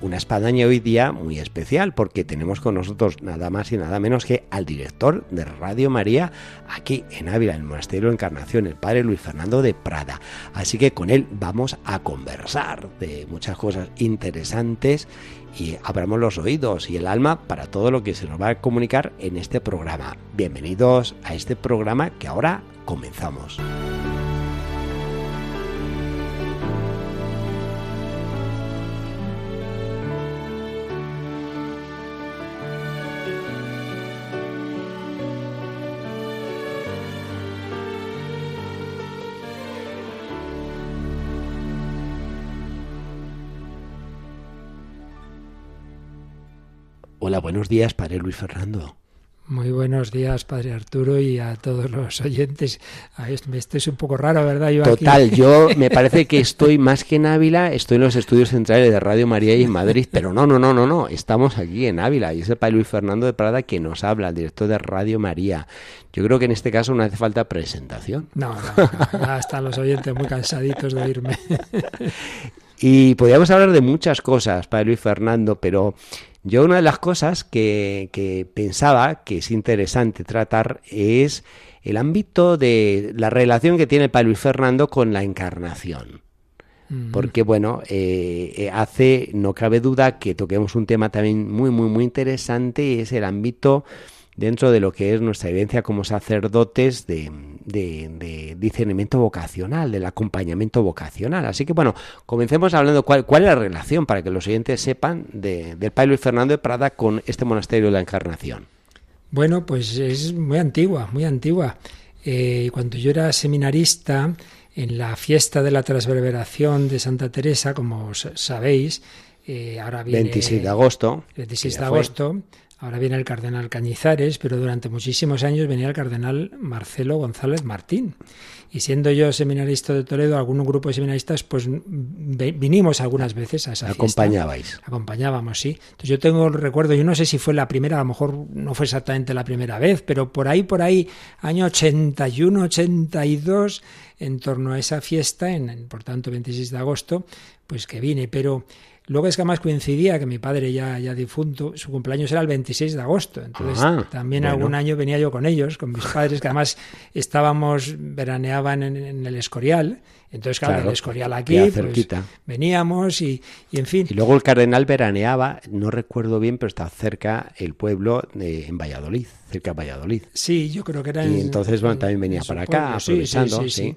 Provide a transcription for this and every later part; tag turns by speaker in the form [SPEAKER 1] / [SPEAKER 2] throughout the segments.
[SPEAKER 1] Una espadaña hoy día muy especial porque tenemos con nosotros nada más y nada menos que al director de Radio María aquí en Ávila, en el Monasterio Encarnación, el Padre Luis Fernando de Prada. Así que con él vamos a conversar de muchas cosas interesantes y abramos los oídos y el alma para todo lo que se nos va a comunicar en este programa. Bienvenidos a este programa que ahora comenzamos. Buenos días, Padre Luis Fernando.
[SPEAKER 2] Muy buenos días, Padre Arturo, y a todos los oyentes. Esto es un poco raro, ¿verdad?
[SPEAKER 1] Yo Total, yo me parece que estoy más que en Ávila, estoy en los estudios centrales de Radio María y en Madrid, pero no, no, no, no, no, estamos aquí en Ávila y es el Padre Luis Fernando de Prada que nos habla, el director de Radio María. Yo creo que en este caso no hace falta presentación.
[SPEAKER 2] No, no, no ya están los oyentes muy cansaditos de oírme.
[SPEAKER 1] Y podríamos hablar de muchas cosas, Padre Luis Fernando, pero yo una de las cosas que, pensaba que es interesante tratar es el ámbito de la relación que tiene Pablo y Fernando con la encarnación. Mm. Porque, bueno, eh, eh, hace, no cabe duda, que toquemos un tema también muy, muy, muy interesante y es el ámbito dentro de lo que es nuestra vivencia como sacerdotes de, discernimiento vocacional, del acompañamiento vocacional. Así que bueno, comencemos hablando cuál, cuál es la relación para que los oyentes sepan del Padre Luis Fernando de Prada con este monasterio de la Encarnación.
[SPEAKER 2] Bueno, pues es muy antigua, muy antigua. Eh, cuando yo era seminarista, en la fiesta de la transverberación de Santa Teresa, como sabéis, eh, ahora viene...
[SPEAKER 1] 26 de agosto.
[SPEAKER 2] 26 de agosto. Ahora viene el cardenal Cañizares, pero durante muchísimos años venía el cardenal Marcelo González Martín. Y siendo yo seminarista de Toledo, algún grupo de seminaristas, pues vinimos algunas veces a esa
[SPEAKER 1] Acompañabais.
[SPEAKER 2] Acompañábamos, sí. Entonces yo tengo el recuerdo, yo no sé si fue la primera, a lo mejor no fue exactamente la primera vez, pero por ahí, por ahí, año 81, 82, en torno a esa fiesta, en, por tanto 26 de agosto, pues que vine, pero Luego es que además coincidía que mi padre ya, ya difunto, su cumpleaños era el 26 de agosto. Entonces ah, también algún año venía yo con ellos, con mis padres, que además estábamos, veraneaban en, el Escorial. Entonces, claro, en el Escorial aquí, pues, veníamos y, y, en fin.
[SPEAKER 1] Y luego el cardenal veraneaba, no recuerdo bien, pero está cerca el pueblo de, en Valladolid, cerca de Valladolid.
[SPEAKER 2] Sí, yo creo que era
[SPEAKER 1] Y entonces, bueno, también venía para acá, aprovechando. Sí, sí,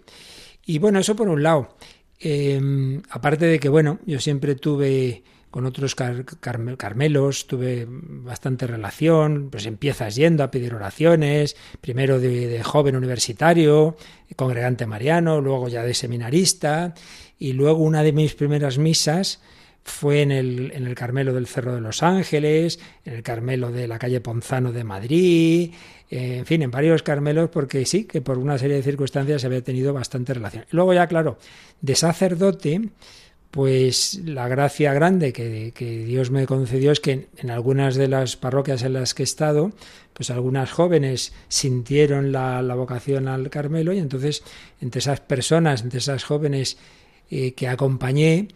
[SPEAKER 2] Y bueno, eso por un lado. Eh, aparte de que, bueno, yo siempre tuve con otros carmelos, tuve bastante relación, pues empiezas yendo a pedir oraciones, primero de, joven universitario, congregante mariano, luego ya de seminarista, y luego una de mis primeras misas fue en el, en el Carmelo del Cerro de los Ángeles, en el Carmelo de la calle Ponzano de Madrid, en fin, en varios Carmelos, porque sí, que por una serie de circunstancias había tenido bastante relación. Luego ya, claro, de sacerdote, pues la gracia grande que, Dios me concedió es que en, algunas de las parroquias en las que he estado, pues algunas jóvenes sintieron la, vocación al Carmelo y entonces entre esas personas, entre esas jóvenes eh, que acompañé,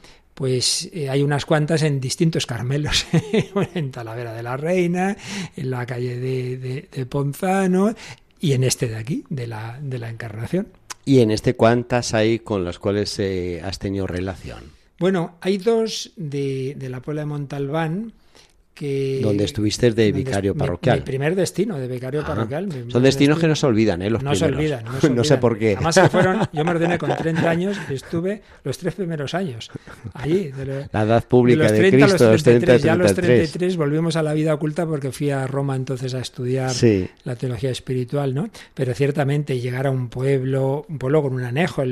[SPEAKER 2] pues eh, hay unas cuantas en distintos Carmelos, en Talavera de la Reina, en la calle de, de, Ponzano y en este de aquí, de la, de la Encarnación.
[SPEAKER 1] ¿Y en este cuántas hay con las cuales eh, has tenido relación?
[SPEAKER 2] Bueno, hay dos de, de la Puebla de Montalbán,
[SPEAKER 1] donde estuviste de vicario parroquial.
[SPEAKER 2] Mi, primer destino de vicario parroquial.
[SPEAKER 1] Son destinos que no se olvidan, ¿eh? Los
[SPEAKER 2] no, se olvidan, no
[SPEAKER 1] sé por qué.
[SPEAKER 2] Además, fueron, yo me ordené con 30 años y estuve los tres primeros años allí.
[SPEAKER 1] la edad pública de, Cristo, los 33,
[SPEAKER 2] Ya a los 33 volvimos a la vida oculta porque fui a Roma entonces a estudiar la teología espiritual, ¿no? Pero ciertamente llegar a un pueblo, un pueblo con un anejo,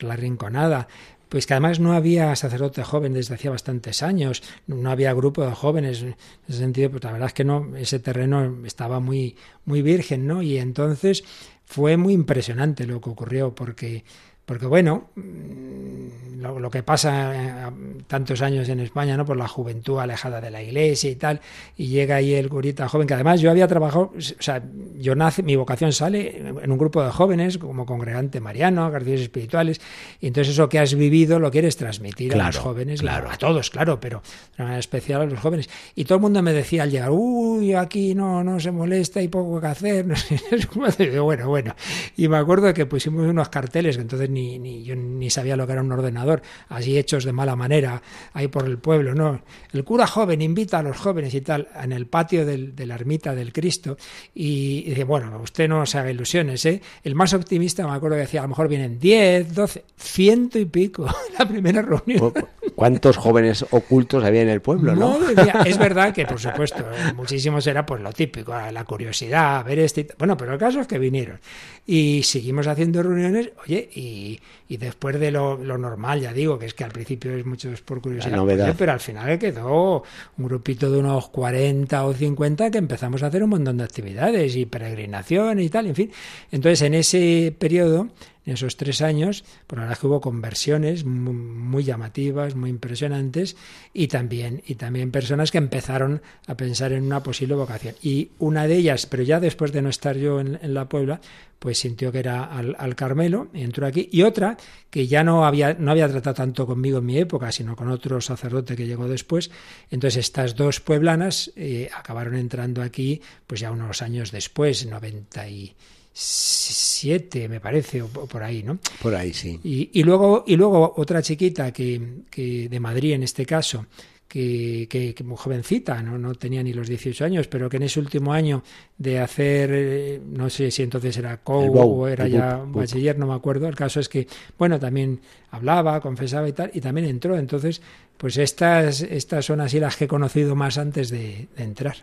[SPEAKER 2] la Rinconada, pues que además no había sacerdote joven desde hacía bastantes años, no había grupo de jóvenes, en ese sentido, pues la verdad es que no, ese terreno estaba muy, muy virgen, ¿no? Y entonces fue muy impresionante lo que ocurrió, porque porque bueno, mm, lo, que pasa eh, tantos años en España, ¿no? Por la juventud alejada de la iglesia y tal, y llega ahí el curita joven, que además yo había trabajado, o sea, yo nace, mi vocación sale en un grupo de jóvenes, como congregante mariano, ejercicios espirituales, y entonces eso que has vivido lo quieres transmitir a los jóvenes, claro. a todos, claro, pero de manera especial a los jóvenes. Y todo el mundo me decía al llegar, uy, aquí no, no se molesta, hay poco que hacer, no sé, bueno, bueno. Y me acuerdo que pusimos unos carteles que entonces ni ni, yo ni sabía lo que era un ordenador, así hechos de mala manera, ahí por el pueblo, no. El cura joven invita a los jóvenes y tal, en el patio del, de la ermita del Cristo, y, dice, bueno, usted no se haga ilusiones, ¿eh? El más optimista me acuerdo que decía, a lo mejor vienen 10, 12, ciento y pico, la primera reunión.
[SPEAKER 1] ¿Cuántos jóvenes ocultos había en el pueblo, no?
[SPEAKER 2] es verdad que, por supuesto, muchísimos era pues lo típico, la curiosidad, ver este... Bueno, pero el caso es que vinieron. Y seguimos haciendo reuniones, oye, y, después de lo, normal, ya digo, que es que al principio es mucho por curiosidad, pero al final quedó un grupito de unos 40 o 50 que empezamos a hacer un montón de actividades y peregrinación y tal, en fin. Entonces, en ese periodo en esos tres años, por la verdad que hubo conversiones muy, llamativas, muy impresionantes, y también, y también personas que empezaron a pensar en una posible vocación. Y una de ellas, pero ya después de no estar yo en, la Puebla, pues sintió que era al, Carmelo, y entró aquí, y otra que ya no había, no había tratado tanto conmigo en mi época, sino con otro sacerdote que llegó después. Entonces estas dos pueblanas eh, acabaron entrando aquí, pues ya unos años después, 90 y siete, me parece, o, por ahí, ¿no?
[SPEAKER 1] Por ahí, sí.
[SPEAKER 2] Y, luego, y luego otra chiquita que, que de Madrid en este caso, que, que, muy jovencita, ¿no? no tenía ni los 18 años, pero que en ese último año de hacer, eh, no sé si entonces era co o era ya bachiller, no me acuerdo, el caso es que, bueno, también hablaba, confesaba y tal, y también entró, entonces, pues estas, estas son así las que he conocido más antes de, de entrar.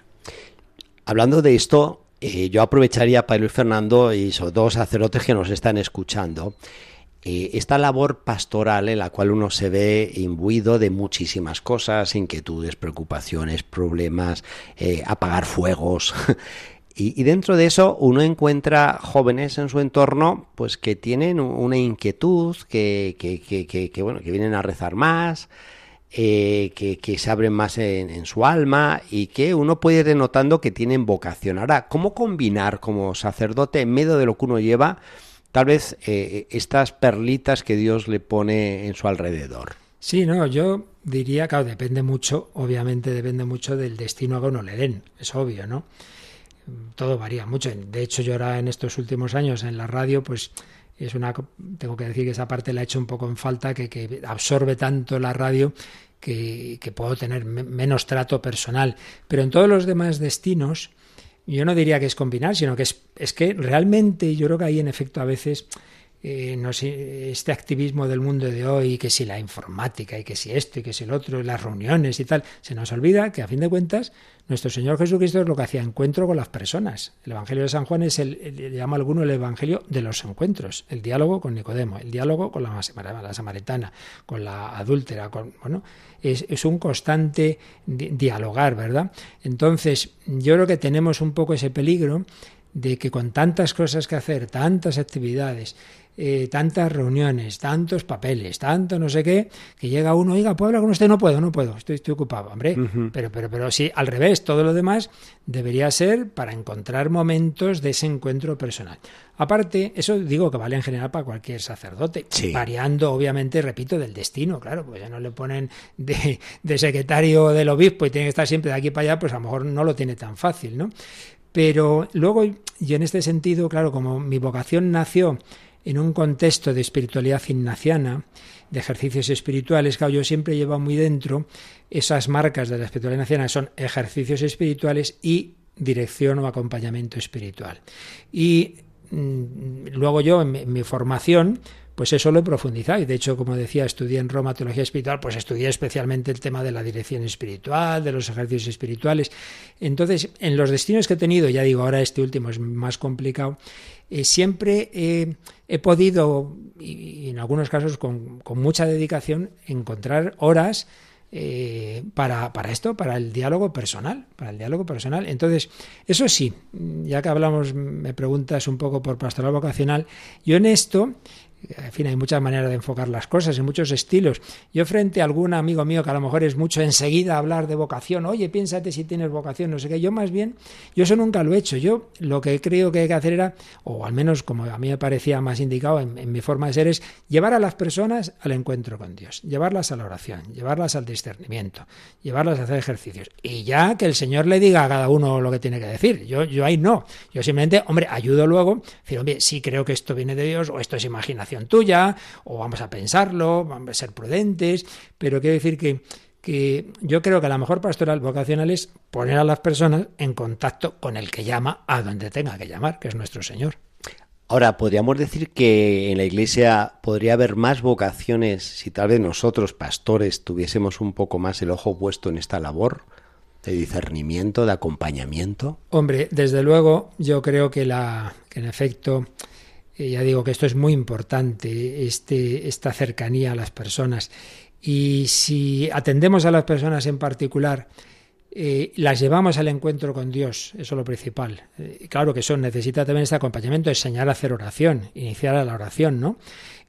[SPEAKER 1] Hablando de esto, eh, yo aprovecharía para Luis Fernando y sobre todo sacerdotes que nos están escuchando. Eh, esta labor pastoral en la cual uno se ve imbuido de muchísimas cosas, inquietudes, preocupaciones, problemas, eh, apagar fuegos. y, dentro de eso uno encuentra jóvenes en su entorno pues que tienen una inquietud, que, que bueno, que vienen a rezar más, eh, que, se abren más en, su alma y que uno puede ir notando que tienen vocación. Ahora, ¿cómo combinar como sacerdote en medio de lo que uno lleva tal vez eh, estas perlitas que Dios le pone en su alrededor?
[SPEAKER 2] Sí, no, yo diría, claro, depende mucho, obviamente depende mucho del destino que uno le den, es obvio, ¿no? Todo varía mucho. De hecho, yo ahora en estos últimos años en la radio, pues es una tengo que decir que esa parte la he hecho un poco en falta que, que absorbe tanto la radio que, que puedo tener menos trato personal. Pero en todos los demás destinos yo no diría que es combinar sino que es, es que realmente yo creo que hay en efecto a veces eh, no sé, este activismo del mundo de hoy, que si la informática y que si esto y que si el otro, las reuniones y tal, se nos olvida que a fin de cuentas nuestro Señor Jesucristo es lo que hacía encuentro con las personas. El Evangelio de San Juan es el, le llama alguno el Evangelio de los encuentros, el diálogo con Nicodemo, el diálogo con la, la samaritana, con la adúltera, con, bueno, es, es un constante dialogar, ¿verdad? Entonces, yo creo que tenemos un poco ese peligro de que con tantas cosas que hacer, tantas actividades, eh, tantas reuniones, tantos papeles, tanto no sé qué, que llega uno, oiga, ¿puedo hablar con usted? No puedo, no puedo, estoy, estoy ocupado, hombre. Pero, pero, pero sí, al revés, todo lo demás debería ser para encontrar momentos de ese encuentro personal. Aparte, eso digo que vale en general para cualquier sacerdote, variando obviamente, repito, del destino, claro, pues ya no le ponen de, de secretario del obispo y tiene que estar siempre de aquí para allá, pues a lo mejor no lo tiene tan fácil, ¿no? Pero luego, y en este sentido, claro, como mi vocación nació en un contexto de espiritualidad ignaciana, de ejercicios espirituales, claro, yo siempre llevo muy dentro esas marcas de la espiritualidad ignaciana, son ejercicios espirituales y dirección o acompañamiento espiritual. Y mm, luego yo, en mi, formación, pues eso lo he profundizado. Y de hecho, como decía, estudié en Roma teología espiritual, pues estudié especialmente el tema de la dirección espiritual, de los ejercicios espirituales. Entonces, en los destinos que he tenido, ya digo, ahora este último es más complicado, eh, siempre he podido, y, en algunos casos con, con mucha dedicación, encontrar horas eh, para, para, esto, para el diálogo personal, para el diálogo personal. Entonces, eso sí, ya que hablamos, me preguntas un poco por pastoral vocacional, yo en esto en fin, hay muchas maneras de enfocar las cosas, en muchos estilos. Yo frente a algún amigo mío que a lo mejor es mucho enseguida hablar de vocación, oye, piénsate si tienes vocación, no sé qué, yo más bien, yo eso nunca lo he hecho. Yo lo que creo que hay que hacer era, o al menos como a mí me parecía más indicado en, mi forma de ser, es llevar a las personas al encuentro con Dios, llevarlas a la oración, llevarlas al discernimiento, llevarlas a hacer ejercicios. Y ya que el Señor le diga a cada uno lo que tiene que decir. Yo, yo ahí no. Yo simplemente, hombre, ayudo luego, decir, hombre, sí creo que esto viene de Dios o esto es imaginación tuya, o vamos a pensarlo, vamos a ser prudentes, pero quiero decir que, que yo creo que la mejor pastoral vocacional es poner a las personas en contacto con el que llama a donde tenga que llamar, que es nuestro Señor.
[SPEAKER 1] Ahora, podríamos decir que en la Iglesia podría haber más vocaciones si tal vez nosotros, pastores, tuviésemos un poco más el ojo puesto en esta labor de discernimiento, de acompañamiento.
[SPEAKER 2] Hombre, desde luego, yo creo que la, que en efecto, ya digo que esto es muy importante, este, esta cercanía a las personas. Y si atendemos a las personas en particular, eh, las llevamos al encuentro con Dios, eso es lo principal. Eh, claro que eso necesita también este acompañamiento, enseñar a hacer oración, iniciar a la oración, ¿no?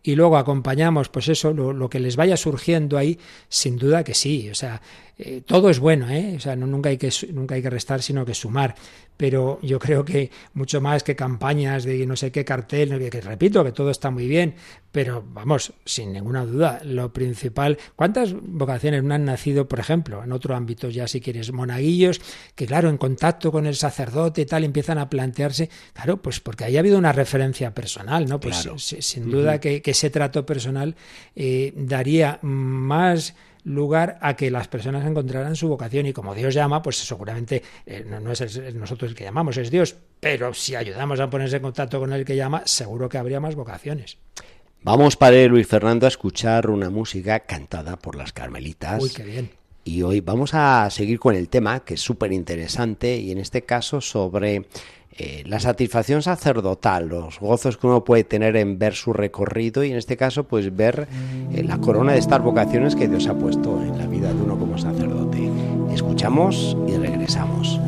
[SPEAKER 2] Y luego acompañamos, pues eso, lo, lo que les vaya surgiendo ahí, sin duda que sí. O sea, eh, todo es bueno, ¿eh? O sea, no, nunca, hay que, nunca hay que restar, sino que sumar. Pero yo creo que mucho más que campañas de no sé qué cartel, que, repito, que todo está muy bien, pero vamos, sin ninguna duda, lo principal, ¿cuántas vocaciones no han nacido, por ejemplo, en otro ámbito ya si quieres, monaguillos, que claro, en contacto con el sacerdote y tal, empiezan a plantearse, claro, pues porque ahí ha habido una referencia personal, ¿no? Pues sin duda que, ese trato personal eh, daría más lugar a que las personas encontraran su vocación y como Dios llama, pues seguramente eh, no, es nosotros el que llamamos, es Dios, pero si ayudamos a ponerse en contacto con el que llama, seguro que habría más vocaciones.
[SPEAKER 1] Vamos, Padre Luis Fernando, a escuchar una música cantada por las Carmelitas.
[SPEAKER 2] Uy, qué bien.
[SPEAKER 1] Y hoy vamos a seguir con el tema, que es súper interesante, y en este caso sobre eh, la satisfacción sacerdotal, los gozos que uno puede tener en ver su recorrido y en este caso pues ver eh, la corona de estas vocaciones que Dios ha puesto en la vida de uno como sacerdote. Escuchamos y regresamos.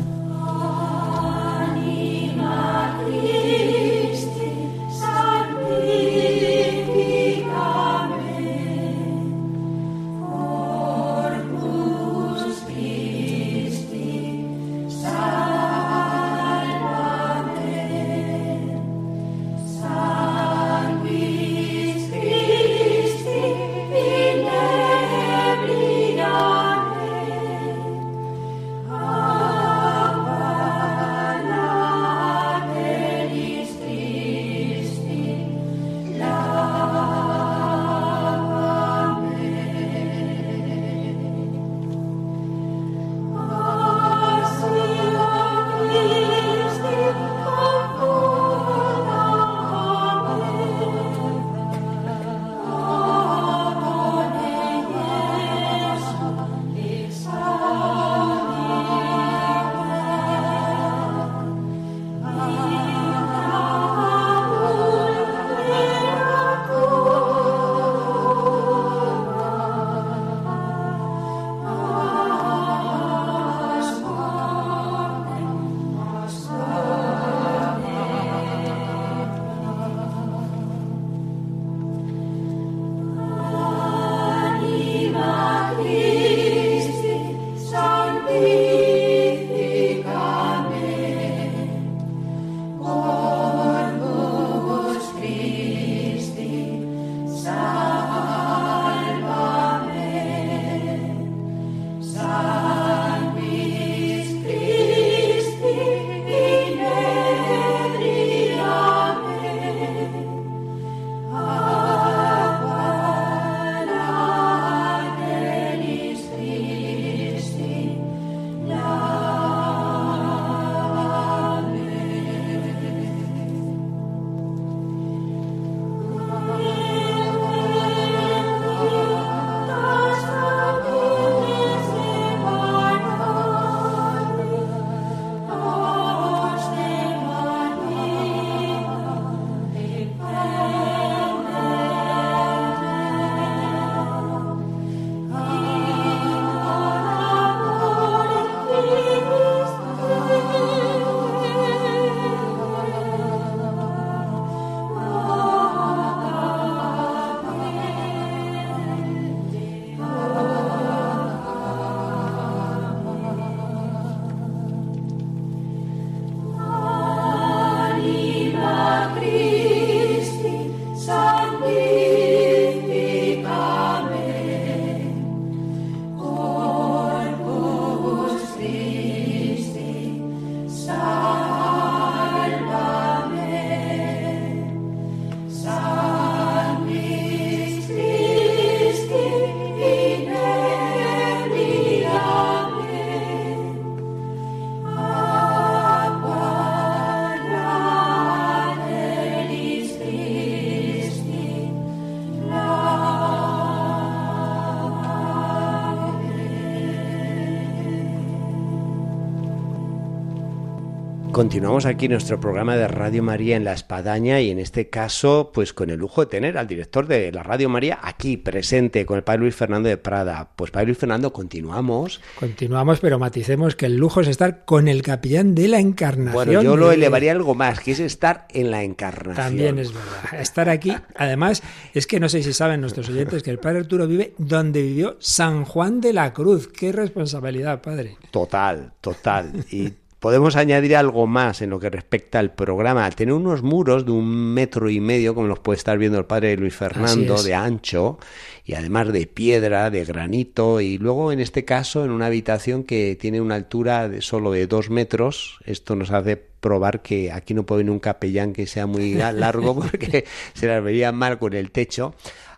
[SPEAKER 1] Continuamos aquí nuestro programa de Radio María en La Espadaña y en este caso, pues con el lujo de tener al director de la Radio María aquí presente con el Padre Luis Fernando de Prada. Pues Padre Luis Fernando, continuamos.
[SPEAKER 2] Continuamos, pero maticemos que el lujo es estar con el capellán de la Encarnación.
[SPEAKER 1] Bueno, yo lo elevaría algo más, que es estar en la Encarnación.
[SPEAKER 2] También es verdad. Estar aquí, además, es que no sé si saben nuestros oyentes que el Padre Arturo vive donde vivió San Juan de la Cruz. Qué responsabilidad, Padre.
[SPEAKER 1] Total, total. Y Podemos añadir algo más en lo que respecta al programa. Al tener unos muros de un metro y medio, como los puede estar viendo el padre Luis Fernando, de ancho, y además de piedra, de granito, y luego en este caso en una habitación que tiene una altura de solo de dos metros, esto nos hace probar que aquí no puede venir un capellán que sea muy largo porque se las vería mal con el techo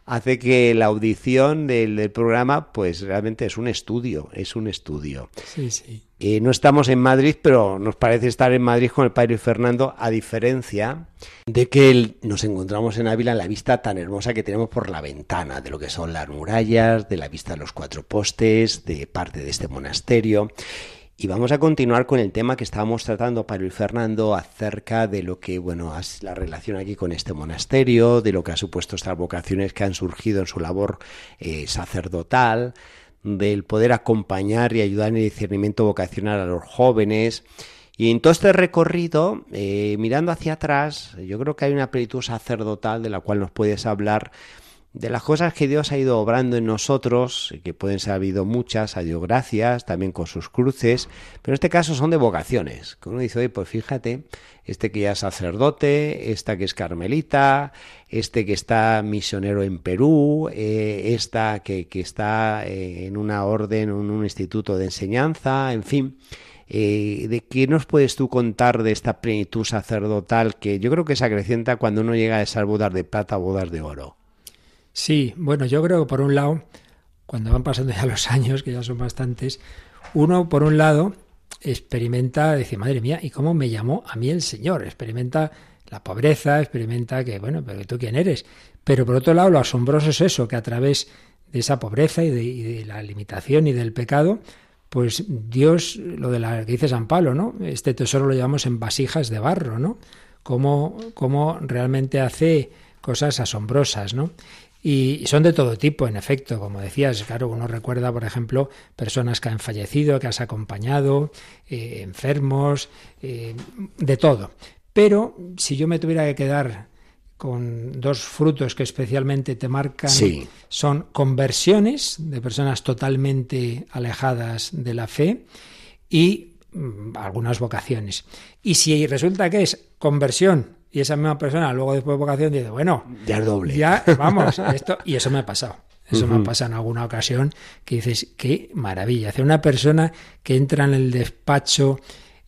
[SPEAKER 1] hace que la audición del, programa pues realmente es un estudio, es un estudio.
[SPEAKER 2] Sí, sí.
[SPEAKER 1] Eh, no estamos en Madrid, pero nos parece estar en Madrid con el padre Fernando, a diferencia de que nos encontramos en Ávila en la vista tan hermosa que tenemos por la ventana, de lo que son las murallas, de la vista de los cuatro postes, de parte de este monasterio. Y vamos a continuar con el tema que estábamos tratando, Padre Fernando, acerca de lo que, bueno, es la relación aquí con este monasterio, de lo que ha supuesto estas vocaciones que han surgido en su labor eh, sacerdotal, del poder acompañar y ayudar en el discernimiento vocacional a los jóvenes. Y en todo este recorrido, eh, mirando hacia atrás, yo creo que hay una plenitud sacerdotal de la cual nos puedes hablar de las cosas que Dios ha ido obrando en nosotros, que pueden ser habido muchas, a Dios gracias, también con sus cruces, pero en este caso son de vocaciones. Que uno dice, oye, pues fíjate, este que ya es sacerdote, esta que es carmelita, este que está misionero en Perú, eh, esta que, que está eh, en una orden, en un instituto de enseñanza, en fin. Eh, ¿De qué nos puedes tú contar de esta plenitud sacerdotal que yo creo que se acrecienta cuando uno llega a esas bodas de plata o bodas de oro?
[SPEAKER 2] Sí, bueno, yo creo que por un lado, cuando van pasando ya los años, que ya son bastantes, uno por un lado experimenta, dice, madre mía, ¿y cómo me llamó a mí el Señor? Experimenta la pobreza, experimenta que, bueno, pero tú quién eres. Pero por otro lado, lo asombroso es eso, que a través de esa pobreza y de, la limitación y del pecado, pues Dios, lo de la que dice San Pablo, ¿no? Este tesoro lo llevamos en vasijas de barro, ¿no? Cómo, cómo realmente hace cosas asombrosas, ¿no? Y son de todo tipo, en efecto, como decías, claro, uno recuerda, por ejemplo, personas que han fallecido, que has acompañado, eh, enfermos, eh, de todo. Pero si yo me tuviera que quedar con dos frutos que especialmente te marcan, son conversiones de personas totalmente alejadas de la fe y mm, algunas vocaciones. Y si resulta que es conversión y esa misma persona luego después de vocación dice, bueno,
[SPEAKER 1] ya es doble.
[SPEAKER 2] Ya, vamos, esto, y eso me ha pasado. Eso me ha pasado en alguna ocasión que dices, qué maravilla. Hace una persona que entra en el despacho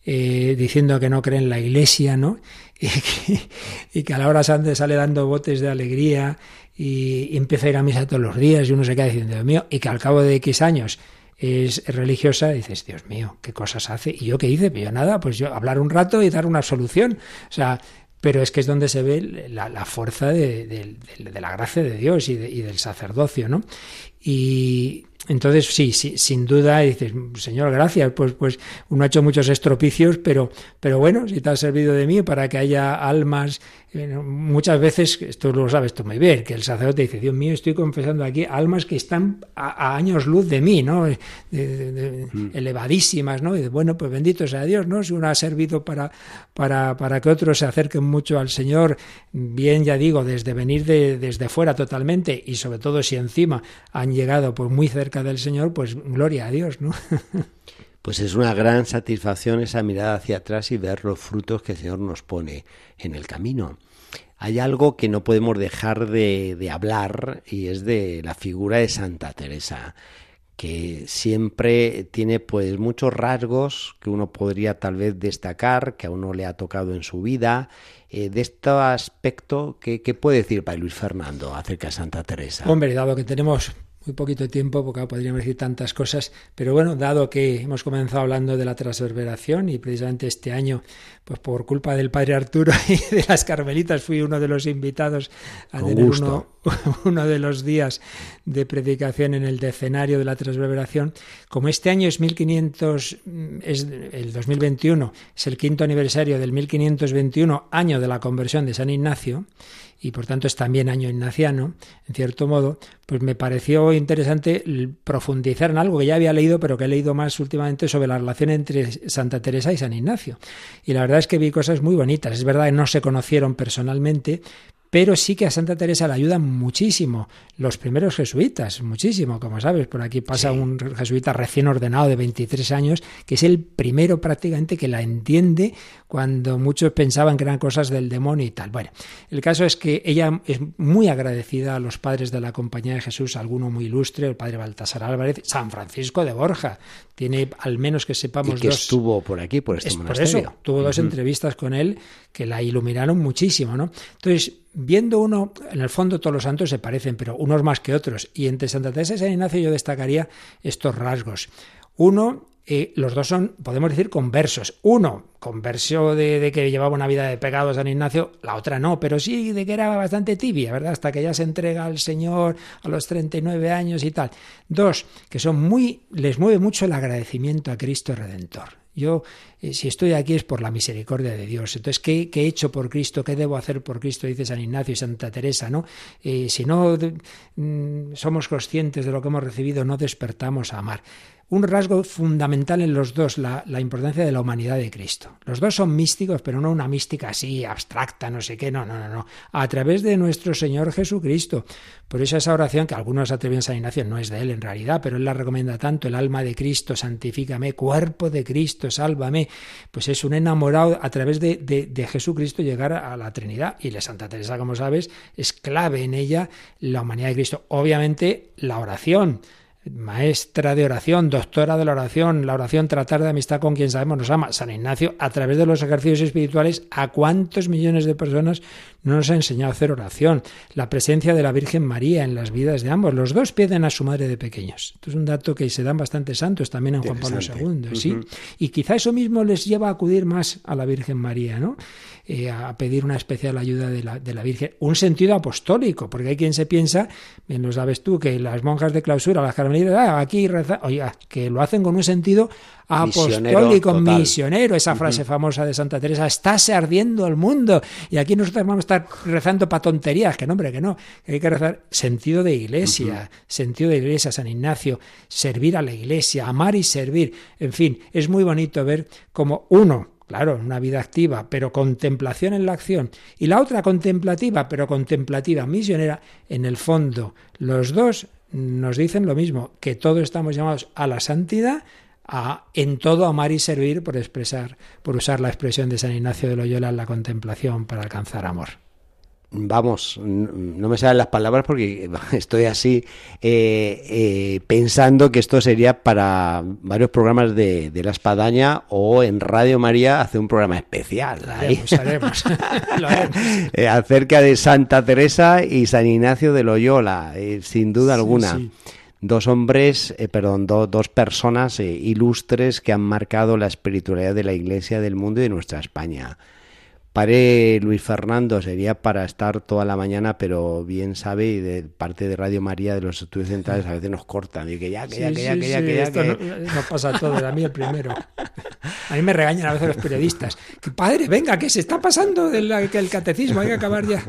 [SPEAKER 2] eh, diciendo que no cree en la iglesia, ¿no? Y que, a la hora santa sale dando botes de alegría y, empieza a ir a misa todos los días y uno se queda diciendo, Dios mío, y que al cabo de X años es religiosa, dices, Dios mío, qué cosas hace. ¿Y yo qué hice? Pues yo nada, pues yo hablar un rato y dar una solución. O sea, pero es que es donde se ve la, fuerza de, la gracia de Dios y, y del sacerdocio, ¿no? Y, entonces, sí, sí, sin duda, dices, Señor, gracias, pues, pues uno ha hecho muchos estropicios, pero, pero bueno, si te ha servido de mí para que haya almas, muchas veces, esto lo sabes tú muy bien, que el sacerdote dice, Dios mío, estoy confesando aquí almas que están a, años luz de mí, ¿no? Mm. Elevadísimas, ¿no? Y bueno, pues bendito sea Dios, ¿no? Si uno ha servido para, para, para que otros se acerquen mucho al Señor, bien, ya digo, desde venir de, desde fuera totalmente, y sobre todo si encima han llegado pues muy cerca del Señor, pues gloria a Dios, ¿no?
[SPEAKER 1] Pues es una gran satisfacción esa mirada hacia atrás y ver los frutos que el Señor nos pone en el camino. Hay algo que no podemos dejar de, hablar y es de la figura de Santa Teresa que siempre tiene pues muchos rasgos que uno podría tal vez destacar, que a uno le ha tocado en su vida. Eh, de este aspecto, ¿qué, ¿qué, puede decir para Luis Fernando acerca de Santa Teresa?
[SPEAKER 2] Hombre, dado que tenemos muy poquito tiempo, porque podríamos decir tantas cosas, pero bueno, dado que hemos comenzado hablando de la transverberación y precisamente este año, pues por culpa del padre Arturo y de las Carmelitas, fui uno de los invitados a tener uno de los días de predicación en el decenario de la transverberación, como este año es 1500, es el 2021, es el quinto aniversario del 1521, año de la conversión de San Ignacio, y por tanto es también año ignaciano, en cierto modo, pues me pareció interesante profundizar en algo que ya había leído, pero que he leído más últimamente sobre la relación entre Santa Teresa y San Ignacio. Y la verdad es que vi cosas muy bonitas. Es verdad que no se conocieron personalmente, pero sí que a Santa Teresa le ayudan muchísimo los primeros jesuitas, muchísimo, como sabes, por aquí pasa un jesuita recién ordenado de 23 años, que es el primero prácticamente que la entiende cuando muchos pensaban que eran cosas del demonio y tal. Bueno, el caso es que ella es muy agradecida a los padres de la Compañía de Jesús, alguno muy ilustre, el padre Baltasar Álvarez, San Francisco de Borja, tiene al menos que sepamos
[SPEAKER 1] y que
[SPEAKER 2] dos...
[SPEAKER 1] estuvo por aquí, por este
[SPEAKER 2] Por eso, tuvo dos entrevistas con él que la iluminaron muchísimo, ¿no? Entonces, viendo uno, en el fondo todos los santos se parecen, pero unos más que otros. Y entre Santa Teresa y San Ignacio yo destacaría estos rasgos. Uno, eh, los dos son, podemos decir, conversos. Uno, conversión de, de, que llevaba una vida de pecado San Ignacio, la otra no, pero sí de que era bastante tibia, ¿verdad? Hasta que ya se entrega al Señor a los 39 años y tal. Dos, que son muy, les mueve mucho el agradecimiento a Cristo Redentor. Yo, eh, si estoy aquí es por la misericordia de Dios. Entonces, ¿qué, ¿qué, he hecho por Cristo? ¿Qué debo hacer por Cristo? Dice San Ignacio y Santa Teresa, ¿no? Eh, si no mm, somos conscientes de lo que hemos recibido, no despertamos a amar un rasgo fundamental en los dos, la, importancia de la humanidad de Cristo. Los dos son místicos, pero no una mística así, abstracta, no sé qué, no, no, no, no. A través de nuestro Señor Jesucristo. Por eso esa oración, que algunos atreven a San Ignacio, no es de él en realidad, pero él la recomienda tanto, el alma de Cristo, santifícame, cuerpo de Cristo, sálvame. Pues es un enamorado a través de, de, de Jesucristo llegar a la Trinidad. Y la Santa Teresa, como sabes, es clave en ella la humanidad de Cristo. Obviamente, la oración maestra de oración, doctora de la oración, la oración tratar de amistad con quien sabemos nos ama, San Ignacio, a través de los ejercicios espirituales, ¿a cuántos millones de personas no nos ha enseñado a hacer oración? La presencia de la Virgen María en las vidas de ambos, los dos pierden a su madre de pequeños. Esto es un dato que se dan bastante santos también en Juan Pablo II, ¿sí? Y quizá eso mismo les lleva a acudir más a la Virgen María, ¿no? Eh, a pedir una especial ayuda de la, de la Virgen. Un sentido apostólico, porque hay quien se piensa, bien lo sabes tú, que las monjas de clausura, las carmelitas, ah, aquí reza, oiga, que lo hacen con un sentido apostólico, misionero, misionero esa frase famosa de Santa Teresa, estás ardiendo el mundo. Y aquí nosotros vamos a estar rezando para tonterías, que no, hombre, que no. Hay que rezar sentido de iglesia, sentido de iglesia, San Ignacio, servir a la iglesia, amar y servir. En fin, es muy bonito ver como uno, Claro, una vida activa, pero contemplación en la acción. Y la otra contemplativa, pero contemplativa misionera, en el fondo, los dos nos dicen lo mismo, que todos estamos llamados a la santidad, a en todo amar y servir, por expresar, por usar la expresión de San Ignacio de Loyola en la contemplación para alcanzar amor.
[SPEAKER 1] Vamos, no me salen las palabras porque estoy así eh, eh, pensando que esto sería para varios programas de, la espadaña o en Radio María hacer un programa especial eh, acerca de Santa Teresa y San Ignacio de Loyola, sin duda alguna. Dos hombres, perdón, dos personas ilustres que han marcado la espiritualidad de la Iglesia, del mundo y de nuestra España. Pare Luis Fernando sería para estar toda la mañana, pero bien sabe, y de parte de Radio María de los estudios centrales a veces nos cortan. Y que ya, que ya, que ya, que ya, que ya.
[SPEAKER 2] Que... No, nos pasa todo, a mí el primero. A mí me regañan a veces los periodistas. Que padre, venga, que se está pasando el, el catecismo, hay que acabar ya.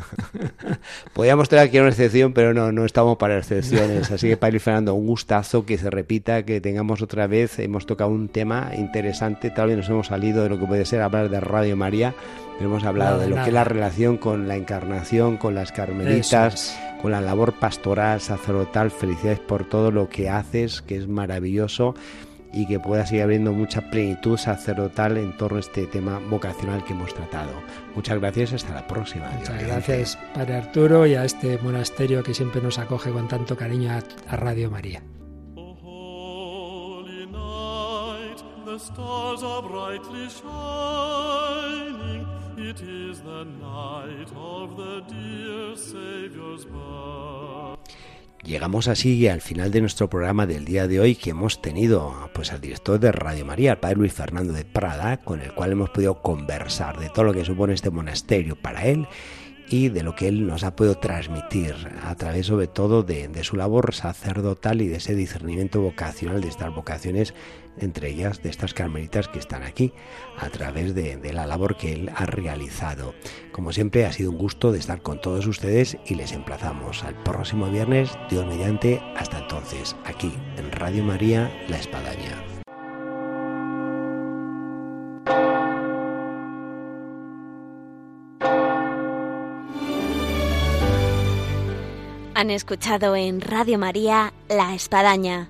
[SPEAKER 1] Podríamos tener aquí una excepción, pero no, no estamos para excepciones. Así que, Padre Luis Fernando, un gustazo que se repita, que tengamos otra vez. Hemos tocado un tema interesante, tal vez nos hemos salido de lo que puede ser hablar de Radio María Hemos hablado de, lo que es la relación con la encarnación, con las carmelitas, con la labor pastoral, sacerdotal. Felicidades por todo lo que haces, que es maravilloso y que pueda seguir habiendo mucha plenitud sacerdotal en torno a este tema vocacional que hemos tratado. Muchas gracias, hasta la próxima.
[SPEAKER 2] Muchas gracias, Padre Arturo, y a este monasterio que siempre nos acoge con tanto cariño a, Radio María.
[SPEAKER 1] Llegamos así al final de nuestro programa del día de hoy que hemos tenido pues al director de Radio María, el padre Luis Fernando de Prada, con el cual hemos podido conversar de todo lo que supone este monasterio para él y de lo que él nos ha podido transmitir a través sobre todo de, de, su labor sacerdotal y de ese discernimiento vocacional de estas vocaciones, entre ellas de estas carmelitas que están aquí, a través de, la labor que él ha realizado. Como siempre ha sido un gusto de estar con todos ustedes y les emplazamos al próximo viernes, Dios mediante, hasta entonces, aquí en Radio María, La Espadaña.
[SPEAKER 3] Han escuchado en Radio María La Espadaña,